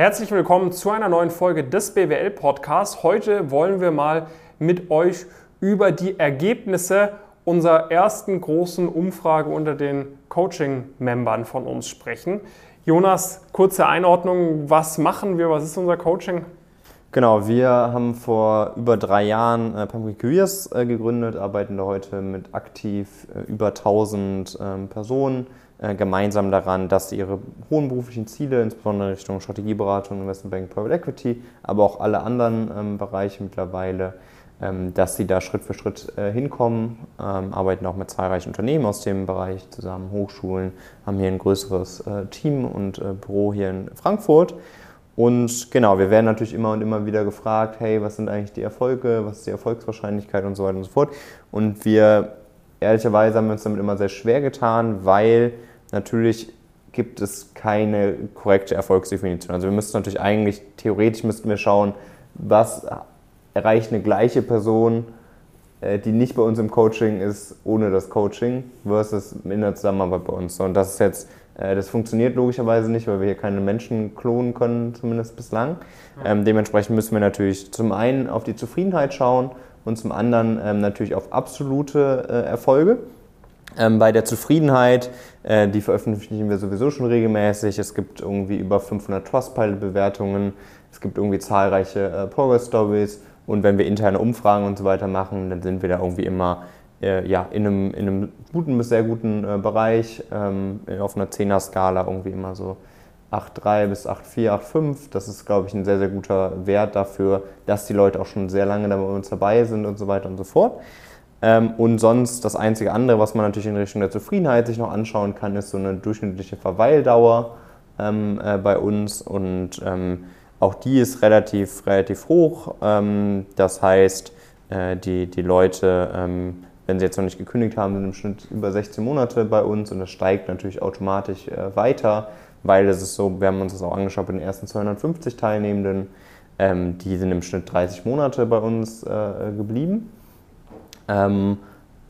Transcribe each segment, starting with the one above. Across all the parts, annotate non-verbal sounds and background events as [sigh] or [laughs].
Herzlich willkommen zu einer neuen Folge des BWL Podcasts. Heute wollen wir mal mit euch über die Ergebnisse unserer ersten großen Umfrage unter den Coaching-Membern von uns sprechen. Jonas, kurze Einordnung. Was machen wir? Was ist unser Coaching? Genau, wir haben vor über drei Jahren äh, Pumpkin Careers äh, gegründet, arbeiten da heute mit aktiv äh, über 1000 ähm, Personen gemeinsam daran, dass sie ihre hohen beruflichen Ziele, insbesondere Richtung Strategieberatung, Investment Bank, Private Equity, aber auch alle anderen ähm, Bereiche mittlerweile, ähm, dass sie da Schritt für Schritt äh, hinkommen, ähm, arbeiten auch mit zahlreichen Unternehmen aus dem Bereich zusammen, Hochschulen, haben hier ein größeres äh, Team und äh, Büro hier in Frankfurt. Und genau, wir werden natürlich immer und immer wieder gefragt, hey, was sind eigentlich die Erfolge, was ist die Erfolgswahrscheinlichkeit und so weiter und so fort. Und wir, ehrlicherweise, haben wir uns damit immer sehr schwer getan, weil Natürlich gibt es keine korrekte Erfolgsdefinition. Also wir müssten natürlich eigentlich, theoretisch müssten wir schauen, was erreicht eine gleiche Person, äh, die nicht bei uns im Coaching ist, ohne das Coaching, versus in der Zusammenarbeit bei uns. Und das ist jetzt, äh, das funktioniert logischerweise nicht, weil wir hier keine Menschen klonen können, zumindest bislang. Ähm, dementsprechend müssen wir natürlich zum einen auf die Zufriedenheit schauen und zum anderen ähm, natürlich auf absolute äh, Erfolge. Ähm, bei der Zufriedenheit, äh, die veröffentlichen wir sowieso schon regelmäßig. Es gibt irgendwie über 500 Trustpilot-Bewertungen. Es gibt irgendwie zahlreiche äh, Progress-Stories. Und wenn wir interne Umfragen und so weiter machen, dann sind wir da irgendwie immer äh, ja, in, einem, in einem guten bis sehr guten äh, Bereich. Ähm, auf einer 10er-Skala irgendwie immer so 8,3 bis 8,4, 8,5. Das ist, glaube ich, ein sehr, sehr guter Wert dafür, dass die Leute auch schon sehr lange da bei uns dabei sind und so weiter und so fort. Ähm, und sonst das einzige andere, was man natürlich in Richtung der Zufriedenheit sich noch anschauen kann, ist so eine durchschnittliche Verweildauer ähm, äh, bei uns. Und ähm, auch die ist relativ, relativ hoch. Ähm, das heißt, äh, die, die Leute, ähm, wenn sie jetzt noch nicht gekündigt haben, sind im Schnitt über 16 Monate bei uns und das steigt natürlich automatisch äh, weiter, weil es ist so, wir haben uns das auch angeschaut bei den ersten 250 Teilnehmenden, ähm, die sind im Schnitt 30 Monate bei uns äh, geblieben. Ähm,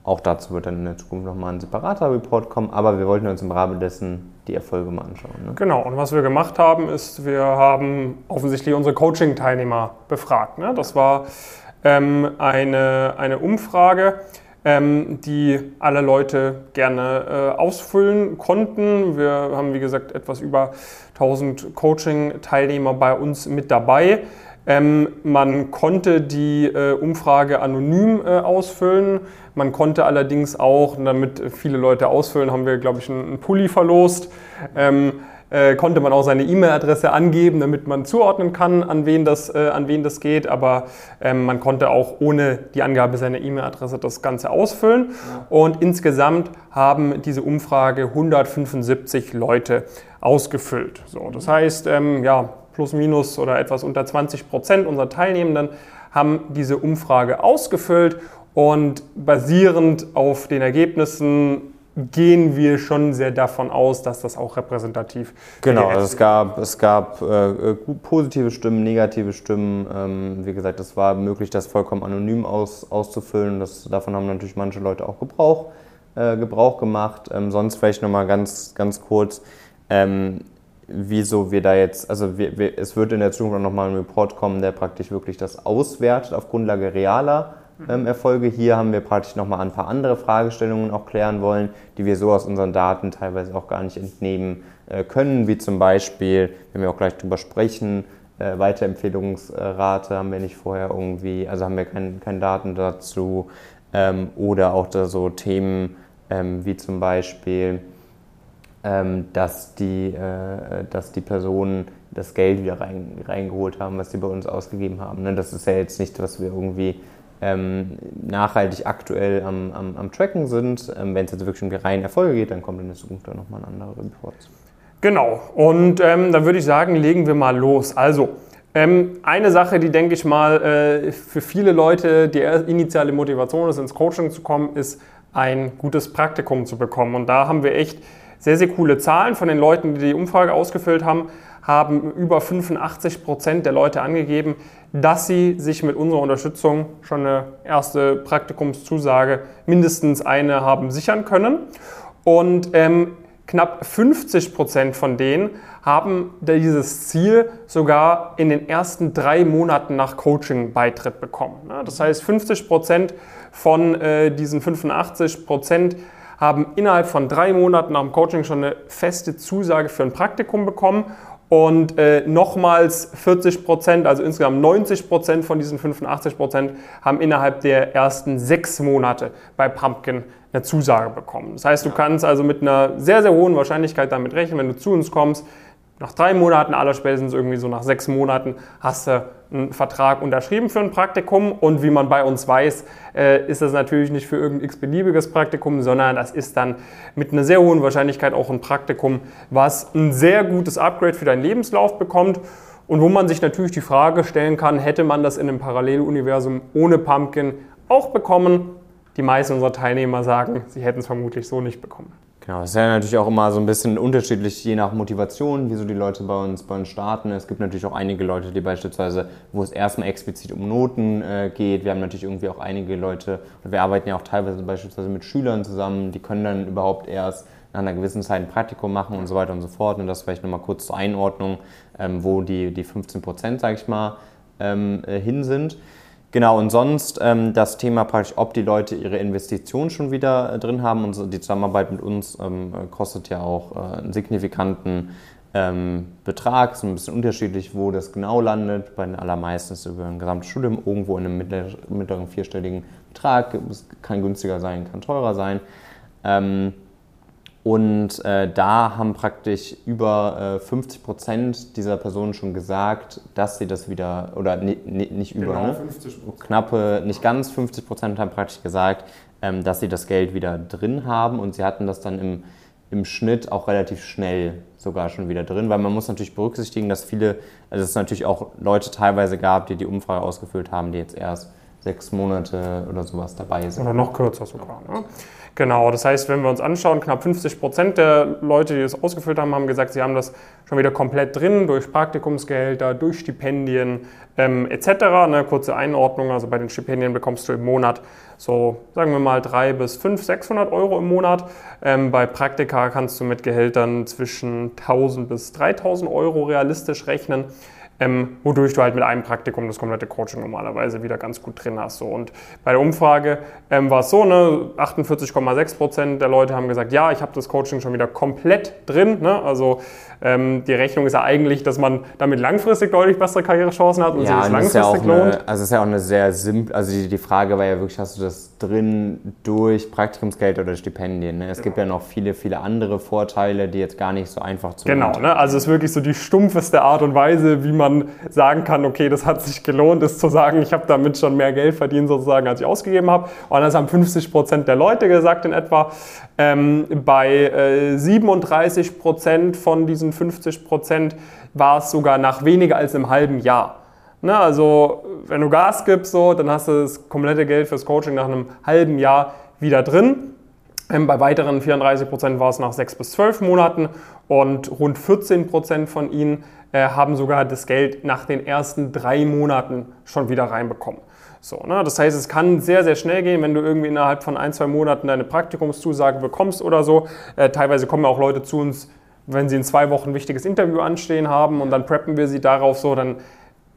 auch dazu wird dann in der Zukunft nochmal ein separater Report kommen, aber wir wollten uns im Rahmen dessen die Erfolge mal anschauen. Ne? Genau, und was wir gemacht haben, ist, wir haben offensichtlich unsere Coaching-Teilnehmer befragt. Ne? Das war ähm, eine, eine Umfrage, ähm, die alle Leute gerne äh, ausfüllen konnten. Wir haben, wie gesagt, etwas über 1000 Coaching-Teilnehmer bei uns mit dabei. Ähm, man konnte die äh, Umfrage anonym äh, ausfüllen. Man konnte allerdings auch, damit viele Leute ausfüllen, haben wir, glaube ich, einen, einen Pulli verlost. Ähm, äh, konnte man auch seine E-Mail-Adresse angeben, damit man zuordnen kann, an wen das, äh, an wen das geht. Aber ähm, man konnte auch ohne die Angabe seiner E-Mail-Adresse das Ganze ausfüllen. Ja. Und insgesamt haben diese Umfrage 175 Leute ausgefüllt. So, das heißt, ähm, ja, plus minus oder etwas unter 20 Prozent unserer Teilnehmenden haben diese Umfrage ausgefüllt und basierend auf den Ergebnissen gehen wir schon sehr davon aus, dass das auch repräsentativ ist. Genau, also es gab, es gab äh, positive Stimmen, negative Stimmen. Ähm, wie gesagt, es war möglich, das vollkommen anonym aus, auszufüllen. Das, davon haben natürlich manche Leute auch Gebrauch, äh, Gebrauch gemacht. Ähm, sonst vielleicht nochmal ganz, ganz kurz. Ähm, wieso wir da jetzt, also wir, wir, es wird in der Zukunft nochmal ein Report kommen, der praktisch wirklich das auswertet auf Grundlage realer ähm, Erfolge. Hier haben wir praktisch nochmal ein paar andere Fragestellungen auch klären wollen, die wir so aus unseren Daten teilweise auch gar nicht entnehmen äh, können, wie zum Beispiel, wenn wir auch gleich drüber sprechen, äh, Weiterempfehlungsrate haben wir nicht vorher irgendwie, also haben wir keine kein Daten dazu ähm, oder auch da so Themen ähm, wie zum Beispiel, dass, die, äh, dass die Personen das Geld wieder rein, reingeholt haben, was sie bei uns ausgegeben haben. Ne? Das ist ja jetzt nicht, was wir irgendwie ähm, nachhaltig aktuell am, am, am Tracken sind. Ähm, Wenn es jetzt wirklich um die reinen Erfolge geht, dann kommt in der Zukunft dann nochmal ein anderer Report. Genau, und ähm, dann würde ich sagen, legen wir mal los. Also, ähm, eine Sache, die denke ich mal äh, für viele Leute die initiale Motivation ist, ins Coaching zu kommen, ist ein gutes Praktikum zu bekommen. Und da haben wir echt sehr, sehr coole Zahlen von den Leuten, die die Umfrage ausgefüllt haben, haben über 85 Prozent der Leute angegeben, dass sie sich mit unserer Unterstützung schon eine erste Praktikumszusage, mindestens eine, haben sichern können. Und ähm, knapp 50 Prozent von denen haben dieses Ziel sogar in den ersten drei Monaten nach Coaching-Beitritt bekommen. Das heißt, 50 Prozent von äh, diesen 85 Prozent haben innerhalb von drei Monaten nach dem Coaching schon eine feste Zusage für ein Praktikum bekommen und äh, nochmals 40 Prozent, also insgesamt 90 Prozent von diesen 85 Prozent, haben innerhalb der ersten sechs Monate bei Pumpkin eine Zusage bekommen. Das heißt, du kannst also mit einer sehr, sehr hohen Wahrscheinlichkeit damit rechnen, wenn du zu uns kommst, nach drei Monaten, aller spätestens irgendwie so nach sechs Monaten, hast du einen Vertrag unterschrieben für ein Praktikum. Und wie man bei uns weiß, äh, ist das natürlich nicht für irgendein x-beliebiges Praktikum, sondern das ist dann mit einer sehr hohen Wahrscheinlichkeit auch ein Praktikum, was ein sehr gutes Upgrade für deinen Lebenslauf bekommt. Und wo man sich natürlich die Frage stellen kann, hätte man das in einem Paralleluniversum ohne Pumpkin auch bekommen? Die meisten unserer Teilnehmer sagen, sie hätten es vermutlich so nicht bekommen. Genau, es ist ja natürlich auch immer so ein bisschen unterschiedlich, je nach Motivation, wieso die Leute bei uns, bei uns starten. Es gibt natürlich auch einige Leute, die beispielsweise, wo es erstmal explizit um Noten äh, geht. Wir haben natürlich irgendwie auch einige Leute, wir arbeiten ja auch teilweise beispielsweise mit Schülern zusammen, die können dann überhaupt erst nach einer gewissen Zeit ein Praktikum machen und so weiter und so fort. Und das vielleicht nochmal kurz zur Einordnung, ähm, wo die, die 15 Prozent, sage ich mal, ähm, äh, hin sind. Genau, und sonst ähm, das Thema praktisch, ob die Leute ihre Investitionen schon wieder äh, drin haben. Und die Zusammenarbeit mit uns ähm, kostet ja auch äh, einen signifikanten ähm, Betrag. Es ist ein bisschen unterschiedlich, wo das genau landet. Bei den allermeisten ist es über ein gesamtes Studium irgendwo in einem mittler, mittleren vierstelligen Betrag. Es kann günstiger sein, kann teurer sein. Und äh, da haben praktisch über äh, 50 Prozent dieser Personen schon gesagt, dass sie das wieder, oder nicht über, genau, ne? 50 knappe, nicht ganz 50 Prozent haben praktisch gesagt, ähm, dass sie das Geld wieder drin haben. Und sie hatten das dann im, im Schnitt auch relativ schnell sogar schon wieder drin, weil man muss natürlich berücksichtigen, dass viele, also es natürlich auch Leute teilweise gab, die die Umfrage ausgefüllt haben, die jetzt erst sechs Monate oder sowas dabei sind. Oder noch kürzer sogar. Ne? Genau, das heißt, wenn wir uns anschauen, knapp 50 Prozent der Leute, die das ausgefüllt haben, haben gesagt, sie haben das schon wieder komplett drin durch Praktikumsgehälter, durch Stipendien ähm, etc. Eine kurze Einordnung, also bei den Stipendien bekommst du im Monat so, sagen wir mal, 300 bis 500, 600 Euro im Monat. Ähm, bei Praktika kannst du mit Gehältern zwischen 1000 bis 3000 Euro realistisch rechnen ähm, wodurch du halt mit einem Praktikum das komplette Coaching normalerweise wieder ganz gut drin hast. So. Und bei der Umfrage ähm, war es so, ne, 48,6 Prozent der Leute haben gesagt, ja, ich habe das Coaching schon wieder komplett drin. Ne? Also ähm, die Rechnung ist ja eigentlich, dass man damit langfristig deutlich bessere Karrierechancen hat und ja, sich das langfristig ja lohnt. Eine, also es ist ja auch eine sehr simple, also die, die, Frage war ja wirklich, hast du das drin durch Praktikumsgeld oder Stipendien? Ne? Es genau. gibt ja noch viele, viele andere Vorteile, die jetzt gar nicht so einfach zu Genau, ne? also es ist wirklich so die stumpfeste Art und Weise, wie man sagen kann, okay, das hat sich gelohnt, ist zu sagen, ich habe damit schon mehr Geld verdient sozusagen, als ich ausgegeben habe. Und das haben 50 Prozent der Leute gesagt in etwa. Ähm, bei äh, 37 Prozent von diesen 50 Prozent war es sogar nach weniger als einem halben Jahr. Ne, also wenn du Gas gibst, so, dann hast du das komplette Geld fürs Coaching nach einem halben Jahr wieder drin. Ähm, bei weiteren 34 Prozent war es nach sechs bis zwölf Monaten und rund 14 Prozent von ihnen äh, haben sogar das Geld nach den ersten drei Monaten schon wieder reinbekommen. So, ne? Das heißt, es kann sehr, sehr schnell gehen, wenn du irgendwie innerhalb von ein, zwei Monaten deine Praktikumszusage bekommst oder so. Äh, teilweise kommen auch Leute zu uns, wenn sie in zwei Wochen ein wichtiges Interview anstehen haben und dann preppen wir sie darauf so, dann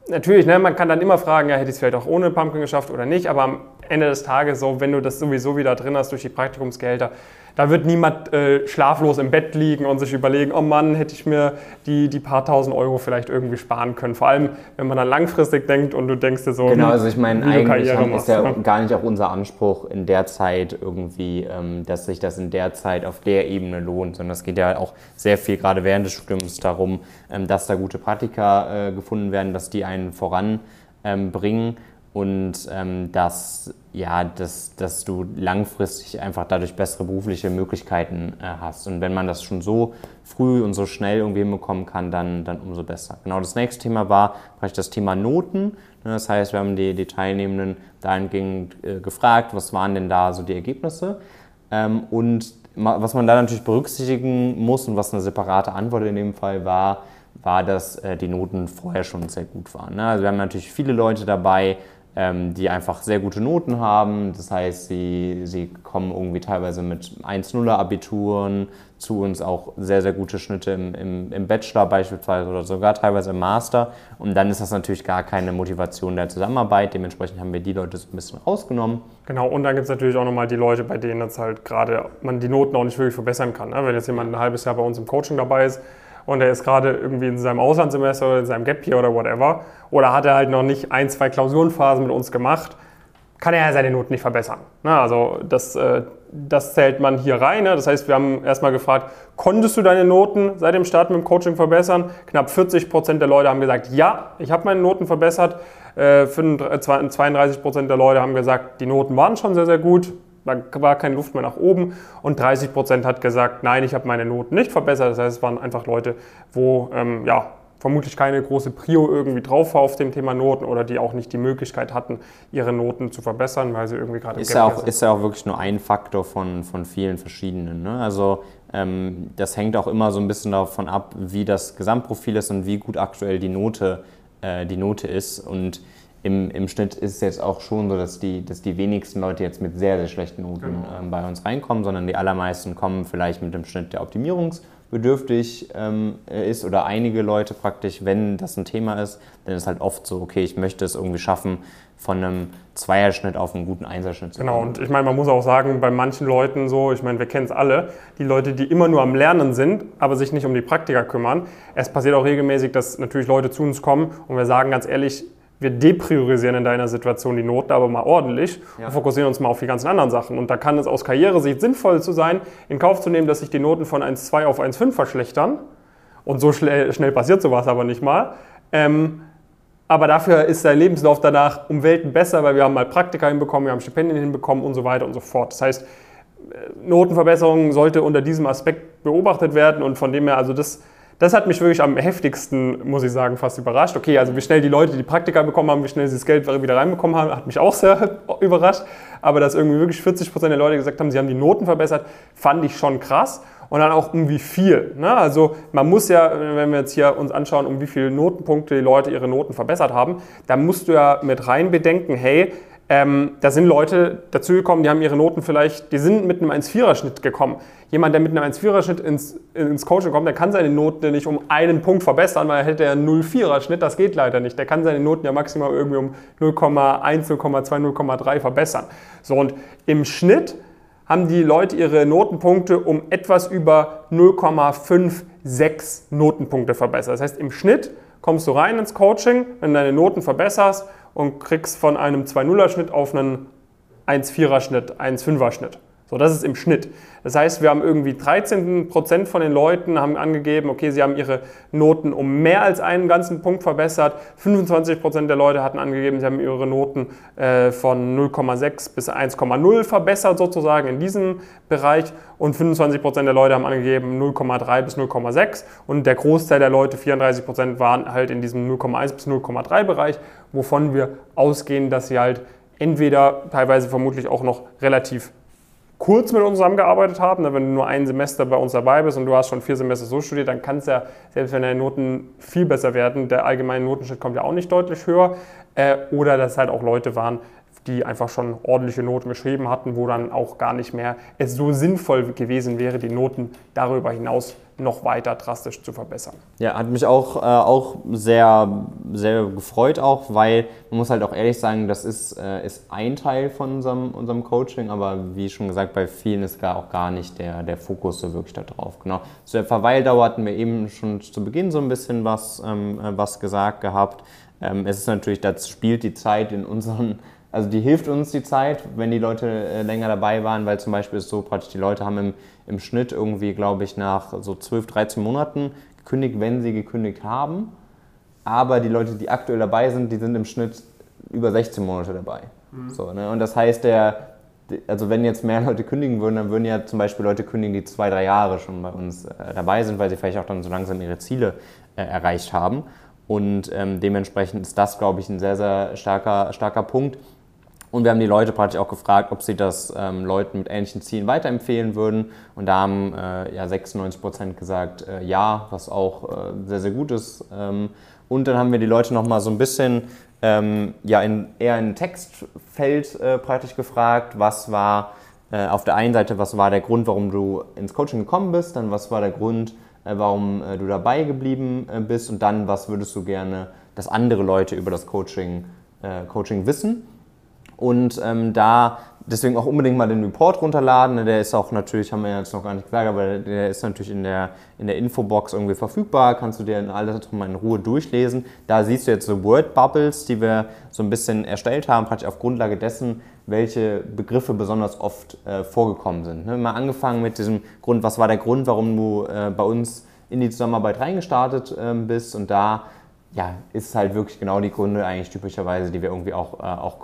natürlich, ne, man kann dann immer fragen, ja, hätte ich es vielleicht auch ohne Pumpkin geschafft oder nicht, aber am Ende des Tages so, wenn du das sowieso wieder drin hast durch die Praktikumsgehälter, da wird niemand äh, schlaflos im Bett liegen und sich überlegen, oh Mann, hätte ich mir die, die paar tausend Euro vielleicht irgendwie sparen können. Vor allem, wenn man dann langfristig denkt und du denkst dir so, genau, also ich meine, eigentlich ist ja ne? gar nicht auch unser Anspruch in der Zeit irgendwie, ähm, dass sich das in der Zeit auf der Ebene lohnt, sondern es geht ja auch sehr viel, gerade während des Studiums, darum, ähm, dass da gute Praktika äh, gefunden werden, dass die einen voranbringen. Ähm, und ähm, dass, ja, dass, dass du langfristig einfach dadurch bessere berufliche Möglichkeiten äh, hast. Und wenn man das schon so früh und so schnell irgendwie hinbekommen kann, dann, dann umso besser. Genau, das nächste Thema war vielleicht das Thema Noten. Ne, das heißt, wir haben die, die Teilnehmenden dahingehend äh, gefragt, was waren denn da so die Ergebnisse? Ähm, und was man da natürlich berücksichtigen muss und was eine separate Antwort in dem Fall war, war, dass äh, die Noten vorher schon sehr gut waren. Ne? Also wir haben natürlich viele Leute dabei, ähm, die einfach sehr gute Noten haben. Das heißt, sie, sie kommen irgendwie teilweise mit 1-0er Abituren zu uns, auch sehr, sehr gute Schnitte im, im, im, Bachelor beispielsweise oder sogar teilweise im Master. Und dann ist das natürlich gar keine Motivation der Zusammenarbeit. Dementsprechend haben wir die Leute so ein bisschen rausgenommen. Genau, und dann gibt es natürlich auch nochmal die Leute, bei denen jetzt halt gerade man die Noten auch nicht wirklich verbessern kann. Ne? Wenn jetzt jemand ein halbes Jahr bei uns im Coaching dabei ist, und er ist gerade irgendwie in seinem Auslandssemester oder in seinem Gap Year oder whatever oder hat er halt noch nicht ein, zwei Klausurenphasen mit uns gemacht, kann er ja seine Noten nicht verbessern. Na, also das, äh, das zählt man hier rein. Ne? Das heißt, wir haben erstmal gefragt, konntest du deine Noten seit dem Start mit dem Coaching verbessern? Knapp 40 Prozent der Leute haben gesagt, ja, ich habe meine Noten verbessert. Äh, 32 Prozent der Leute haben gesagt, die Noten waren schon sehr, sehr gut. Da war keine Luft mehr nach oben und 30 Prozent hat gesagt, nein, ich habe meine Noten nicht verbessert. Das heißt, es waren einfach Leute, wo ähm, ja, vermutlich keine große Prio irgendwie drauf war auf dem Thema Noten oder die auch nicht die Möglichkeit hatten, ihre Noten zu verbessern, weil sie irgendwie gerade ist ja auch sind. Ist ja auch wirklich nur ein Faktor von, von vielen verschiedenen. Ne? Also ähm, das hängt auch immer so ein bisschen davon ab, wie das Gesamtprofil ist und wie gut aktuell die Note, äh, die Note ist. Und im, im Schnitt ist es jetzt auch schon so, dass die, dass die wenigsten Leute jetzt mit sehr, sehr schlechten Noten genau. ähm, bei uns reinkommen, sondern die allermeisten kommen vielleicht mit dem Schnitt, der optimierungsbedürftig ähm, ist oder einige Leute praktisch, wenn das ein Thema ist, dann ist halt oft so, okay, ich möchte es irgendwie schaffen, von einem Zweierschnitt auf einen guten Einserschnitt zu kommen. Genau, und ich meine, man muss auch sagen, bei manchen Leuten so, ich meine, wir kennen es alle, die Leute, die immer nur am Lernen sind, aber sich nicht um die Praktika kümmern. Es passiert auch regelmäßig, dass natürlich Leute zu uns kommen und wir sagen ganz ehrlich, wir depriorisieren in deiner Situation die Noten aber mal ordentlich ja. und fokussieren uns mal auf die ganzen anderen Sachen. Und da kann es aus Karrieresicht sinnvoll zu sein, in Kauf zu nehmen, dass sich die Noten von 1,2 auf 1,5 verschlechtern. Und so schnell, passiert sowas aber nicht mal. Ähm, aber dafür ist dein Lebenslauf danach um Welten besser, weil wir haben mal Praktika hinbekommen, wir haben Stipendien hinbekommen und so weiter und so fort. Das heißt, äh, Notenverbesserung sollte unter diesem Aspekt beobachtet werden und von dem her, also das das hat mich wirklich am heftigsten, muss ich sagen, fast überrascht. Okay, also wie schnell die Leute die Praktika bekommen haben, wie schnell sie das Geld wieder reinbekommen haben, hat mich auch sehr [laughs] überrascht. Aber dass irgendwie wirklich 40 Prozent der Leute gesagt haben, sie haben die Noten verbessert, fand ich schon krass. Und dann auch um wie viel. Ne? Also man muss ja, wenn wir jetzt hier uns anschauen, um wie viele Notenpunkte die Leute ihre Noten verbessert haben, da musst du ja mit rein bedenken, hey, ähm, da sind Leute dazugekommen, die haben ihre Noten vielleicht, die sind mit einem 1-4er-Schnitt gekommen. Jemand, der mit einem 1-4er-Schnitt ins, ins Coaching kommt, der kann seine Noten nicht um einen Punkt verbessern, weil er hätte ja einen 0-4er-Schnitt, das geht leider nicht. Der kann seine Noten ja maximal irgendwie um 0,1, 0,2, 0,3 verbessern. So, und im Schnitt haben die Leute ihre Notenpunkte um etwas über 0,56 Notenpunkte verbessert. Das heißt, im Schnitt kommst du rein ins Coaching, wenn du deine Noten verbesserst und kriegst von einem 2-0er-Schnitt auf einen 1-4er-Schnitt, 1-5er-Schnitt. So, das ist im Schnitt. Das heißt, wir haben irgendwie 13 Prozent von den Leuten haben angegeben, okay, sie haben ihre Noten um mehr als einen ganzen Punkt verbessert. 25 Prozent der Leute hatten angegeben, sie haben ihre Noten äh, von 0,6 bis 1,0 verbessert sozusagen in diesem Bereich. Und 25 Prozent der Leute haben angegeben 0,3 bis 0,6. Und der Großteil der Leute, 34 Prozent, waren halt in diesem 0,1 bis 0,3 Bereich, wovon wir ausgehen, dass sie halt entweder teilweise vermutlich auch noch relativ kurz mit uns zusammengearbeitet haben. Wenn du nur ein Semester bei uns dabei bist und du hast schon vier Semester so studiert, dann kann es ja, selbst wenn deine Noten viel besser werden, der allgemeine Notenschnitt kommt ja auch nicht deutlich höher. Äh, oder dass halt auch Leute waren, die einfach schon ordentliche Noten geschrieben hatten, wo dann auch gar nicht mehr es so sinnvoll gewesen wäre, die Noten darüber hinaus noch weiter drastisch zu verbessern. Ja, hat mich auch, äh, auch sehr, sehr gefreut auch, weil man muss halt auch ehrlich sagen, das ist, äh, ist ein Teil von unserem, unserem Coaching, aber wie schon gesagt, bei vielen ist gar auch gar nicht der, der Fokus so wirklich darauf. Genau. Zu der Verweildauer hatten wir eben schon zu Beginn so ein bisschen was, ähm, äh, was gesagt gehabt. Ähm, es ist natürlich, das spielt die Zeit in unseren also die hilft uns die Zeit, wenn die Leute äh, länger dabei waren, weil zum Beispiel ist so praktisch, die Leute haben im, im Schnitt irgendwie, glaube ich, nach so 12, 13 Monaten gekündigt, wenn sie gekündigt haben. Aber die Leute, die aktuell dabei sind, die sind im Schnitt über 16 Monate dabei. Mhm. So, ne? Und das heißt, der, also wenn jetzt mehr [laughs] Leute kündigen würden, dann würden ja zum Beispiel Leute kündigen, die zwei, drei Jahre schon bei uns äh, dabei sind, weil sie vielleicht auch dann so langsam ihre Ziele äh, erreicht haben. Und ähm, dementsprechend ist das, glaube ich, ein sehr, sehr starker, starker Punkt. Und wir haben die Leute praktisch auch gefragt, ob sie das ähm, Leuten mit ähnlichen Zielen weiterempfehlen würden. Und da haben äh, ja 96 Prozent gesagt, äh, ja, was auch äh, sehr, sehr gut ist. Ähm, Und dann haben wir die Leute nochmal so ein bisschen ähm, ja, in, eher in Textfeld äh, praktisch gefragt, was war äh, auf der einen Seite, was war der Grund, warum du ins Coaching gekommen bist, dann was war der Grund, äh, warum du dabei geblieben bist und dann, was würdest du gerne, dass andere Leute über das Coaching, Coaching wissen. Und ähm, da deswegen auch unbedingt mal den Report runterladen. Der ist auch natürlich, haben wir jetzt noch gar nicht gesagt, aber der ist natürlich in der, in der Infobox irgendwie verfügbar. Kannst du dir in alles mal in Ruhe durchlesen. Da siehst du jetzt so Word Bubbles, die wir so ein bisschen erstellt haben, praktisch auf Grundlage dessen, welche Begriffe besonders oft äh, vorgekommen sind. Ne? Mal angefangen mit diesem Grund, was war der Grund, warum du äh, bei uns in die Zusammenarbeit reingestartet äh, bist und da ja, ist halt wirklich genau die Gründe eigentlich typischerweise, die wir irgendwie auch, äh, auch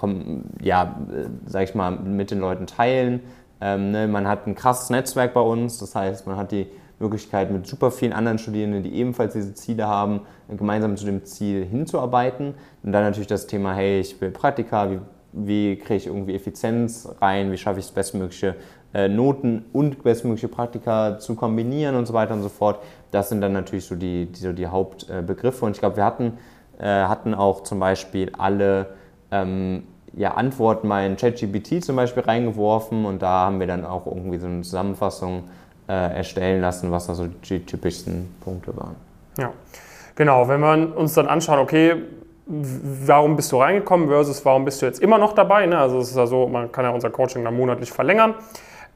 ja, äh, sag ich mal, mit den Leuten teilen. Ähm, ne, man hat ein krasses Netzwerk bei uns, das heißt, man hat die Möglichkeit, mit super vielen anderen Studierenden, die ebenfalls diese Ziele haben, gemeinsam zu dem Ziel hinzuarbeiten. Und dann natürlich das Thema, hey, ich will Praktika, wie, wie kriege ich irgendwie Effizienz rein, wie schaffe ich das bestmögliche Noten und bestmögliche Praktika zu kombinieren und so weiter und so fort. Das sind dann natürlich so die, die, so die Hauptbegriffe. Und ich glaube, wir hatten, äh, hatten auch zum Beispiel alle ähm, ja, Antworten mal in ChatGPT zum Beispiel reingeworfen und da haben wir dann auch irgendwie so eine Zusammenfassung äh, erstellen lassen, was da so die typischsten Punkte waren. Ja, genau. Wenn wir uns dann anschauen, okay, warum bist du reingekommen versus warum bist du jetzt immer noch dabei? Ne? Also es ist ja so, man kann ja unser Coaching dann monatlich verlängern.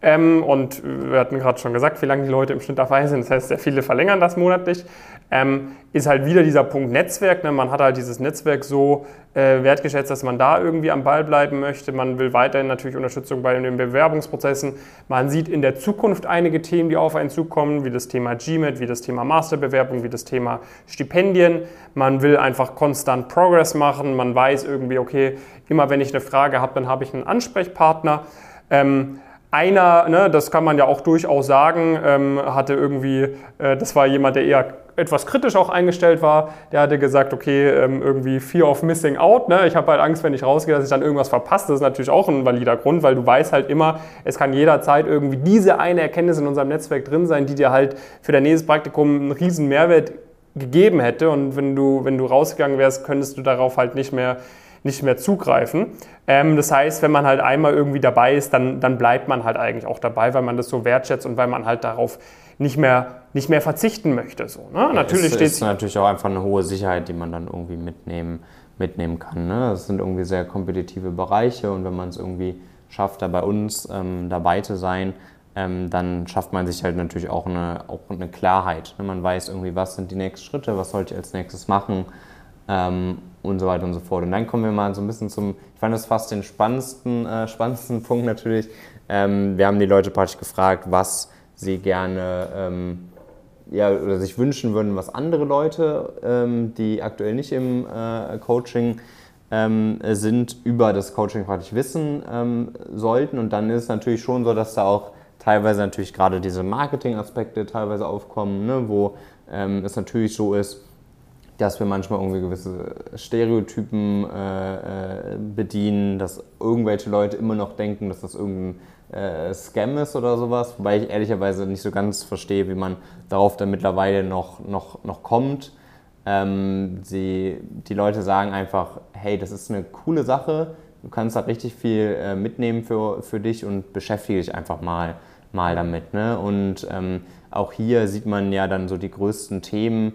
Ähm, und wir hatten gerade schon gesagt, wie lange die Leute im Schnitt dabei sind. Das heißt, sehr viele verlängern das monatlich. Ähm, ist halt wieder dieser Punkt Netzwerk. Ne? Man hat halt dieses Netzwerk so äh, wertgeschätzt, dass man da irgendwie am Ball bleiben möchte. Man will weiterhin natürlich Unterstützung bei den Bewerbungsprozessen. Man sieht in der Zukunft einige Themen, die auf einen zukommen, wie das Thema GMAT, wie das Thema Masterbewerbung, wie das Thema Stipendien. Man will einfach konstant Progress machen. Man weiß irgendwie, okay, immer wenn ich eine Frage habe, dann habe ich einen Ansprechpartner. Ähm, einer, ne, das kann man ja auch durchaus sagen, ähm, hatte irgendwie, äh, das war jemand, der eher etwas kritisch auch eingestellt war, der hatte gesagt, okay, ähm, irgendwie Fear of Missing Out, ne? ich habe halt Angst, wenn ich rausgehe, dass ich dann irgendwas verpasse. Das ist natürlich auch ein valider Grund, weil du weißt halt immer, es kann jederzeit irgendwie diese eine Erkenntnis in unserem Netzwerk drin sein, die dir halt für dein nächstes Praktikum einen riesen Mehrwert gegeben hätte und wenn du, wenn du rausgegangen wärst, könntest du darauf halt nicht mehr nicht mehr zugreifen. Ähm, das heißt, wenn man halt einmal irgendwie dabei ist, dann, dann bleibt man halt eigentlich auch dabei, weil man das so wertschätzt und weil man halt darauf nicht mehr, nicht mehr verzichten möchte. So, ne? ja, natürlich es ist natürlich auch einfach eine hohe Sicherheit, die man dann irgendwie mitnehmen, mitnehmen kann. Ne? Das sind irgendwie sehr kompetitive Bereiche und wenn man es irgendwie schafft, da bei uns ähm, dabei zu sein, ähm, dann schafft man sich halt natürlich auch eine, auch eine Klarheit. Ne? Man weiß irgendwie, was sind die nächsten Schritte, was sollte ich als nächstes machen. Ähm, und so weiter und so fort. Und dann kommen wir mal so ein bisschen zum, ich fand das fast den spannendsten, äh, spannendsten [laughs] Punkt natürlich. Ähm, wir haben die Leute praktisch gefragt, was sie gerne ähm, ja, oder sich wünschen würden, was andere Leute, ähm, die aktuell nicht im äh, Coaching ähm, sind, über das Coaching praktisch wissen ähm, sollten. Und dann ist es natürlich schon so, dass da auch teilweise natürlich gerade diese Marketing-Aspekte teilweise aufkommen, ne, wo ähm, es natürlich so ist, dass wir manchmal irgendwie gewisse Stereotypen äh, äh, bedienen, dass irgendwelche Leute immer noch denken, dass das irgendein äh, Scam ist oder sowas, wobei ich ehrlicherweise nicht so ganz verstehe, wie man darauf dann mittlerweile noch, noch, noch kommt. Ähm, sie, die Leute sagen einfach, hey, das ist eine coole Sache, du kannst da richtig viel äh, mitnehmen für, für dich und beschäftige dich einfach mal, mal damit. Ne? Und ähm, auch hier sieht man ja dann so die größten Themen,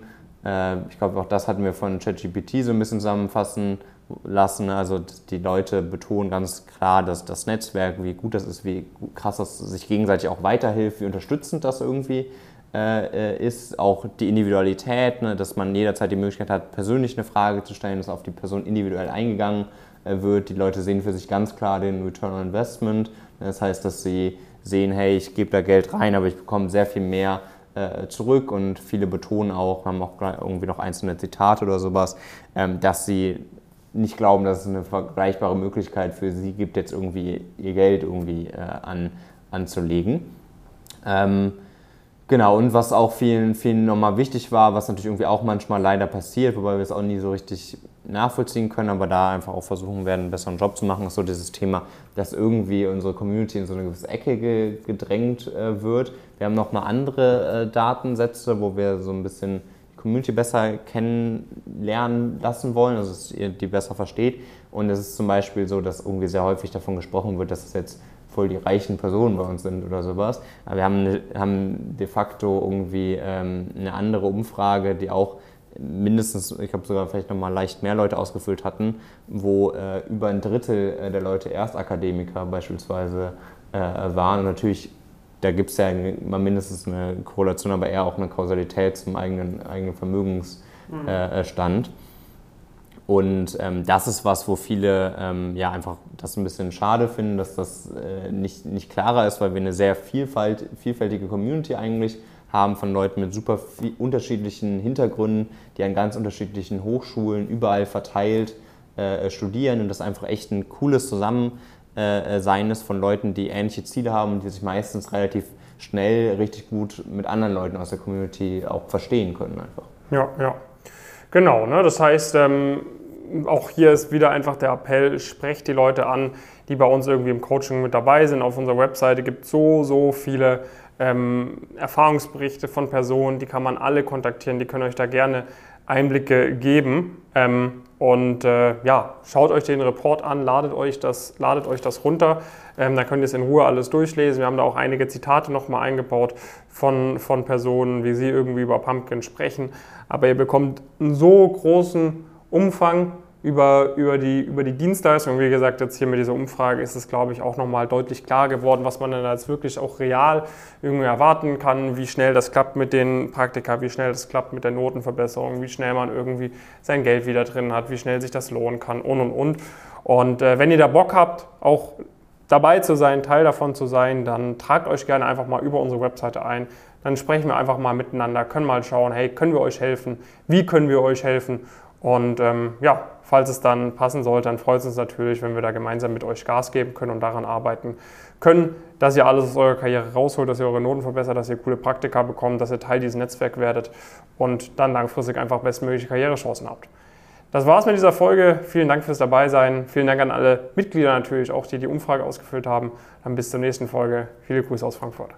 ich glaube, auch das hatten wir von ChatGPT so ein bisschen zusammenfassen lassen. Also die Leute betonen ganz klar, dass das Netzwerk, wie gut das ist, wie krass das sich gegenseitig auch weiterhilft, wie unterstützend das irgendwie äh, äh, ist. Auch die Individualität, ne, dass man jederzeit die Möglichkeit hat, persönlich eine Frage zu stellen, dass auf die Person individuell eingegangen wird. Die Leute sehen für sich ganz klar den Return on Investment. Das heißt, dass sie sehen, hey, ich gebe da Geld rein, aber ich bekomme sehr viel mehr äh, zurück und viele betonen auch, haben auch irgendwie noch einzelne Zitate oder sowas, ähm, dass sie nicht glauben, dass es eine vergleichbare Möglichkeit für sie gibt, jetzt irgendwie ihr Geld irgendwie äh, an, anzulegen. Ähm, Genau, und was auch vielen, vielen nochmal wichtig war, was natürlich irgendwie auch manchmal leider passiert, wobei wir es auch nie so richtig nachvollziehen können, aber da einfach auch versuchen werden, einen besseren Job zu machen, ist so dieses Thema, dass irgendwie unsere Community in so eine gewisse Ecke gedrängt äh, wird. Wir haben nochmal andere äh, Datensätze, wo wir so ein bisschen die Community besser kennenlernen lassen wollen, also dass ihr die besser versteht. Und es ist zum Beispiel so, dass irgendwie sehr häufig davon gesprochen wird, dass es jetzt voll die reichen Personen bei uns sind oder sowas. Aber wir haben, haben de facto irgendwie ähm, eine andere Umfrage, die auch mindestens, ich glaube sogar vielleicht nochmal leicht mehr Leute ausgefüllt hatten, wo äh, über ein Drittel äh, der Leute Erstakademiker beispielsweise äh, waren. Und natürlich, da gibt es ja mal mindestens eine Korrelation, aber eher auch eine Kausalität zum eigenen, eigenen Vermögensstand. Mhm. Und ähm, das ist was, wo viele ähm, ja einfach das ein bisschen schade finden, dass das äh, nicht, nicht klarer ist, weil wir eine sehr vielfalt, vielfältige Community eigentlich haben von Leuten mit super unterschiedlichen Hintergründen, die an ganz unterschiedlichen Hochschulen überall verteilt äh, studieren und das einfach echt ein cooles Zusammensein äh, ist von Leuten, die ähnliche Ziele haben und die sich meistens relativ schnell richtig gut mit anderen Leuten aus der Community auch verstehen können einfach. Ja, ja. Genau, ne? das heißt, ähm, auch hier ist wieder einfach der Appell, sprecht die Leute an, die bei uns irgendwie im Coaching mit dabei sind. Auf unserer Webseite gibt es so, so viele ähm, Erfahrungsberichte von Personen, die kann man alle kontaktieren, die können euch da gerne Einblicke geben. Ähm, und äh, ja, schaut euch den Report an, ladet euch das, ladet euch das runter. Ähm, da könnt ihr es in Ruhe alles durchlesen. Wir haben da auch einige Zitate nochmal eingebaut von, von Personen, wie sie irgendwie über Pumpkin sprechen. Aber ihr bekommt einen so großen Umfang über, über, die, über die Dienstleistung. Wie gesagt, jetzt hier mit dieser Umfrage ist es, glaube ich, auch nochmal deutlich klar geworden, was man dann als wirklich auch real irgendwie erwarten kann, wie schnell das klappt mit den Praktika, wie schnell das klappt mit der Notenverbesserung, wie schnell man irgendwie sein Geld wieder drin hat, wie schnell sich das lohnen kann und und und. Und äh, wenn ihr da Bock habt, auch dabei zu sein, Teil davon zu sein, dann tragt euch gerne einfach mal über unsere Webseite ein. Dann sprechen wir einfach mal miteinander, können mal schauen, hey, können wir euch helfen? Wie können wir euch helfen? Und ähm, ja, falls es dann passen sollte, dann freut es uns natürlich, wenn wir da gemeinsam mit euch Gas geben können und daran arbeiten können, dass ihr alles aus eurer Karriere rausholt, dass ihr eure Noten verbessert, dass ihr coole Praktika bekommt, dass ihr Teil dieses Netzwerks werdet und dann langfristig einfach bestmögliche Karrierechancen habt. Das war's mit dieser Folge. Vielen Dank fürs Dabeisein. Vielen Dank an alle Mitglieder natürlich, auch die die Umfrage ausgefüllt haben. Dann bis zur nächsten Folge. Viele Grüße aus Frankfurt.